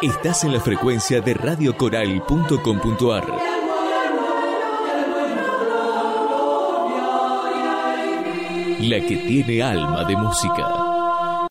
Estás en la frecuencia de radiocoral.com.ar. La que tiene alma de música.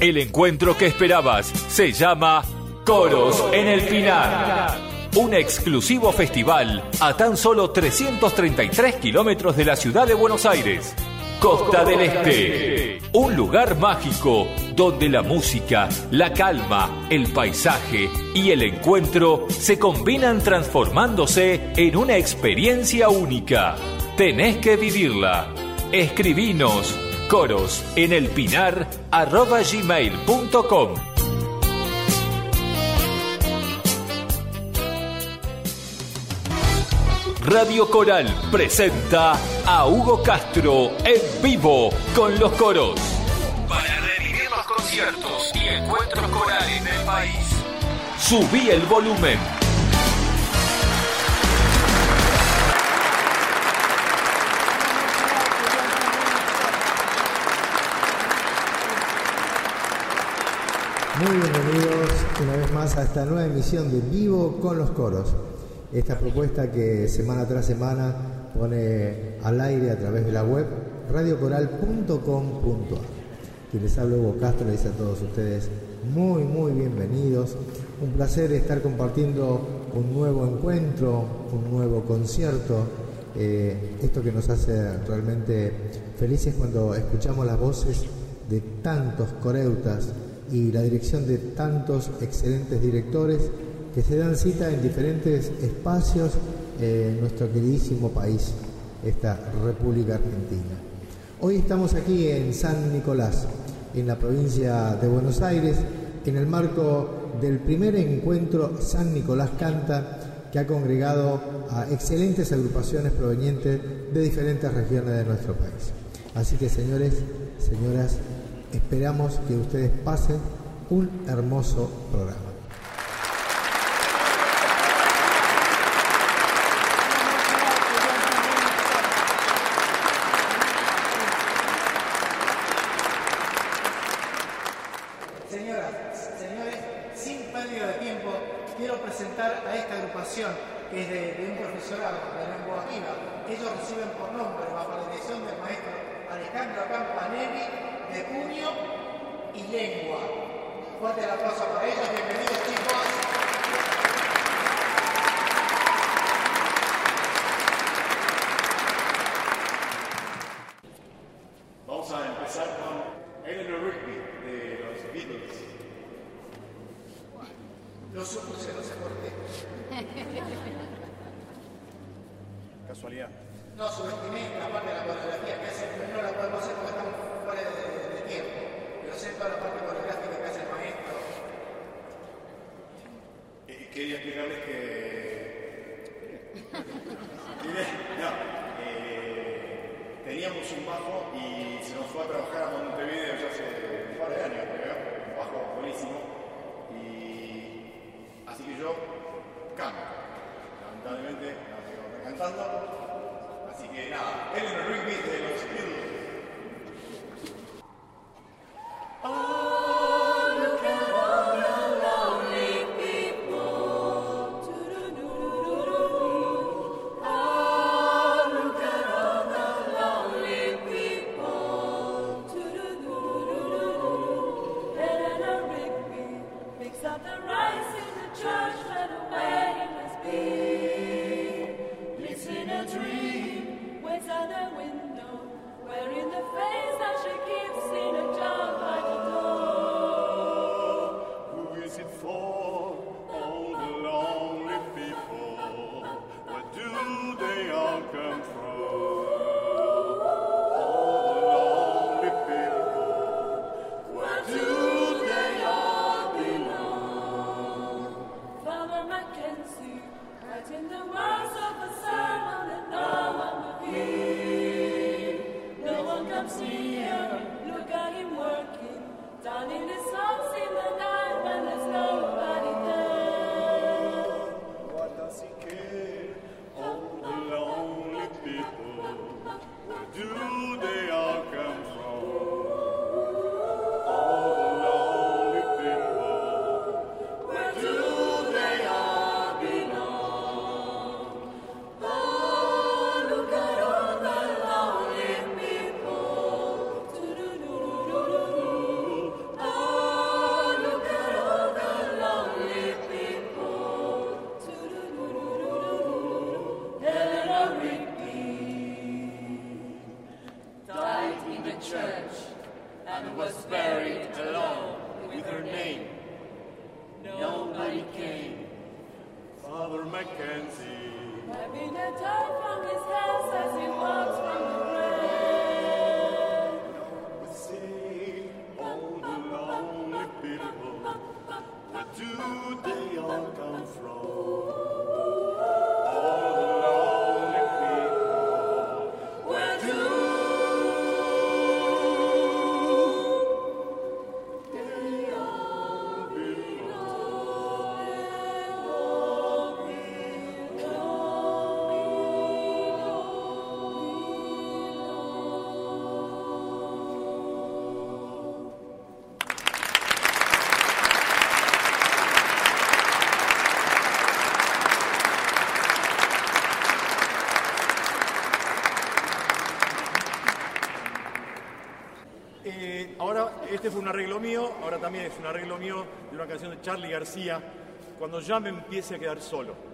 El encuentro que esperabas se llama Coros en el Pinar. Un exclusivo festival a tan solo 333 kilómetros de la ciudad de Buenos Aires. Costa del Este. Un lugar mágico donde la música, la calma, el paisaje y el encuentro se combinan transformándose en una experiencia única. Tenés que vivirla. Escribinos coros en el pinar arroba gmail.com. Radio Coral presenta a Hugo Castro en vivo con los coros. Para revivir los conciertos y encuentros corales del país. Subí el volumen. Muy bienvenidos una vez más a esta nueva emisión de Vivo con los Coros. Esta propuesta que semana tras semana pone al aire a través de la web radiocoral.com.ar. Quien les habla Hugo Castro le dice a todos ustedes muy muy bienvenidos. Un placer estar compartiendo un nuevo encuentro, un nuevo concierto. Eh, esto que nos hace realmente felices cuando escuchamos las voces de tantos coreutas y la dirección de tantos excelentes directores que se dan cita en diferentes espacios en nuestro queridísimo país, esta República Argentina. Hoy estamos aquí en San Nicolás, en la provincia de Buenos Aires, en el marco del primer encuentro San Nicolás Canta, que ha congregado a excelentes agrupaciones provenientes de diferentes regiones de nuestro país. Así que señores, señoras, Esperamos que ustedes pasen un hermoso programa. Señoras, señores, sin pérdida de tiempo, quiero presentar a esta agrupación que es de, un profesorado de lengua viva. Ellos reciben por nombre, bajo la dirección del maestro Alejandro Campanelli, de puño y lengua. Fuerte el aplauso para ellos, bienvenidos chicos. Vamos a empezar con Eleanor Rigby de los Beatles. No sé por qué. Casualidad. No subestimé la parte de la coreografía que hace, no la podemos hacer porque estamos fuera de, sé toda la parte coreográfica que hace el maestro. Eh, quería explicarles que. no, eh, teníamos un bajo y se nos fue a trabajar a Montevideo ya hace un par de años, creo. Un bajo buenísimo. Un arreglo mío, ahora también es un arreglo mío de una canción de Charlie García, cuando ya me empiece a quedar solo.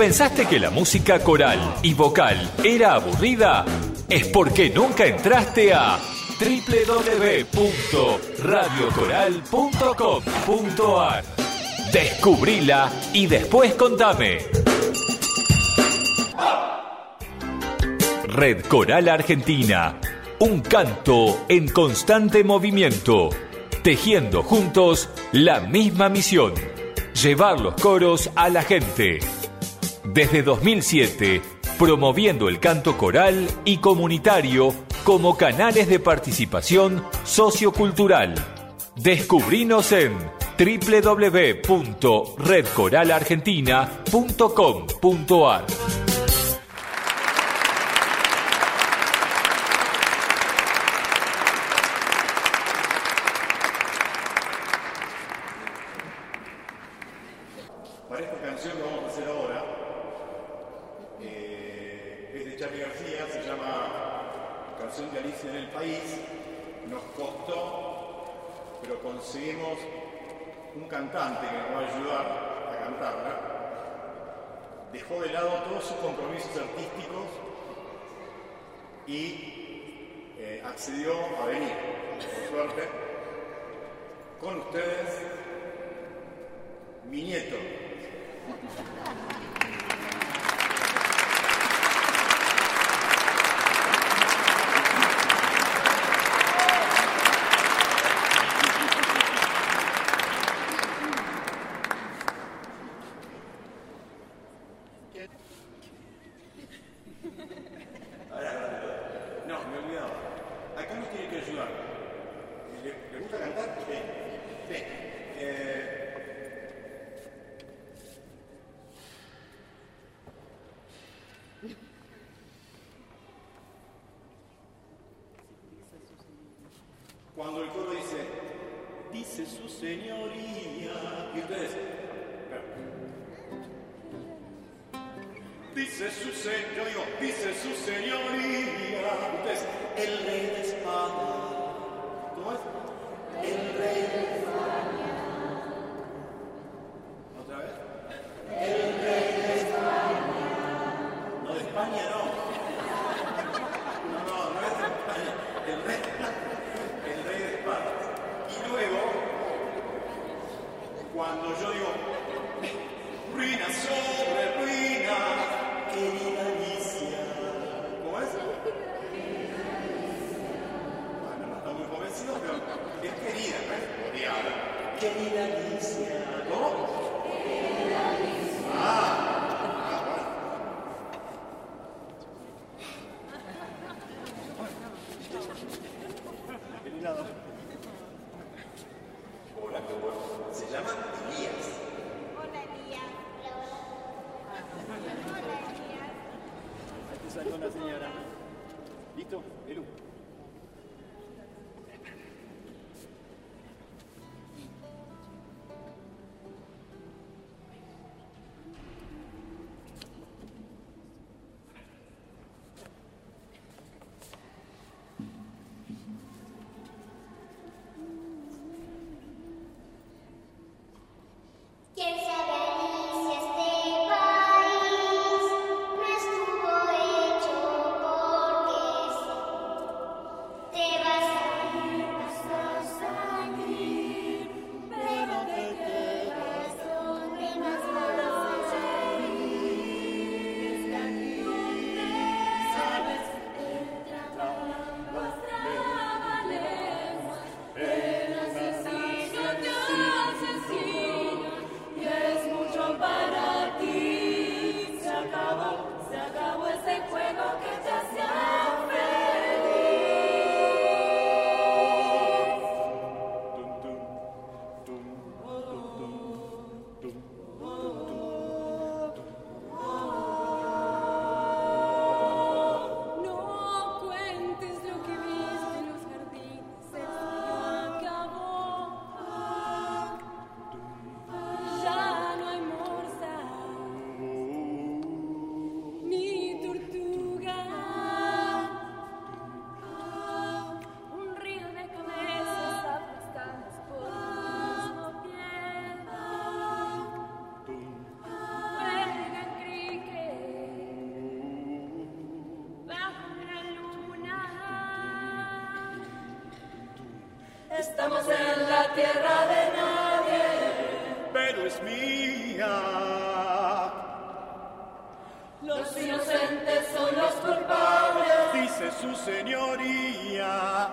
Pensaste que la música coral y vocal era aburrida, es porque nunca entraste a www.radiocoral.com.ar. Descubrila y después contame. Red Coral Argentina. Un canto en constante movimiento. Tejiendo juntos la misma misión. Llevar los coros a la gente desde 2007, promoviendo el canto coral y comunitario como canales de participación sociocultural. Descubrinos en www.redcoralargentina.com.ar. Dice su señor, dice su señoría, usted es el rey de España. Estamos en la tierra de nadie, pero es mía. Los inocentes son los culpables, dice su señoría.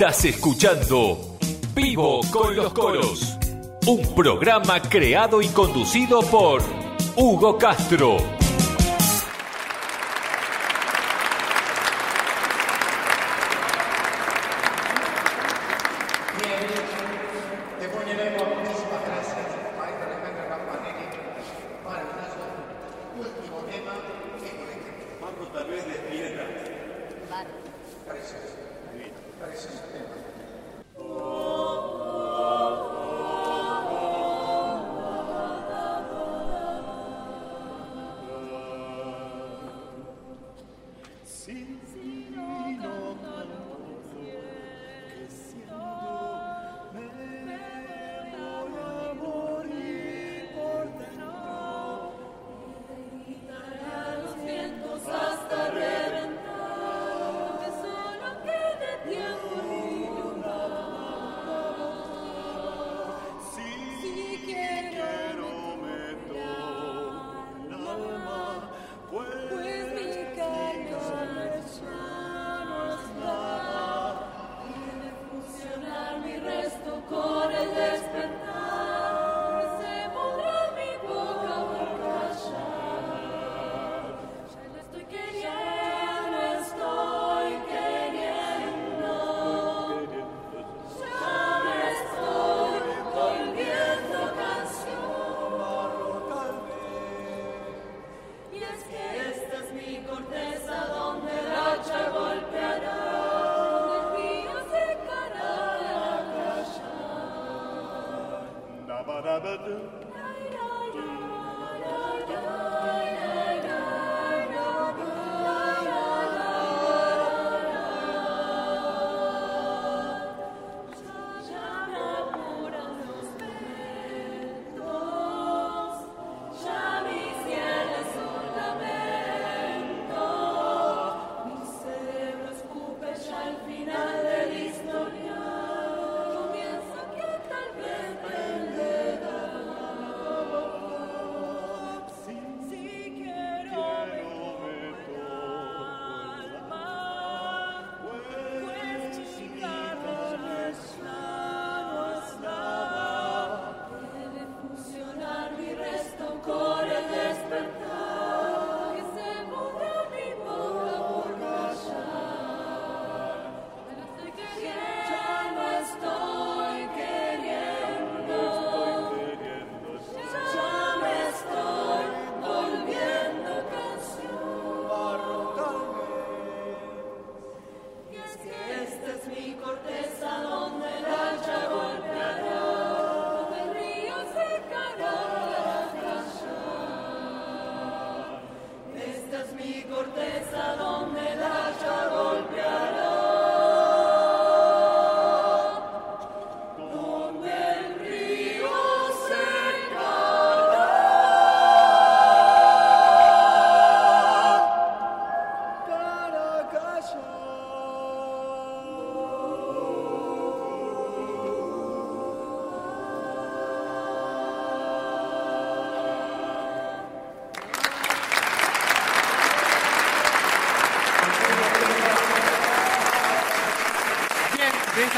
Estás escuchando Vivo con los Coros, un programa creado y conducido por Hugo Castro.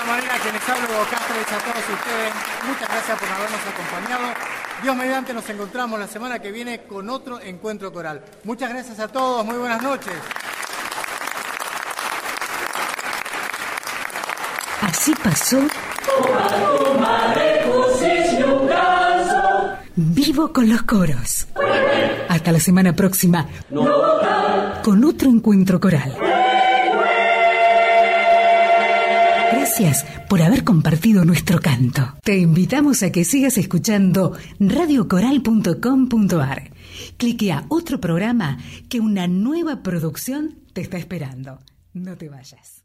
César Manera, quienes hablo, a todos ustedes. Muchas gracias por habernos acompañado. Dios mediante, nos encontramos la semana que viene con otro encuentro coral. Muchas gracias a todos, muy buenas noches. Así pasó. Vivo con los coros. Hasta la semana próxima. Con otro encuentro coral. Gracias por haber compartido nuestro canto. Te invitamos a que sigas escuchando radiocoral.com.ar. Clique a otro programa que una nueva producción te está esperando. No te vayas.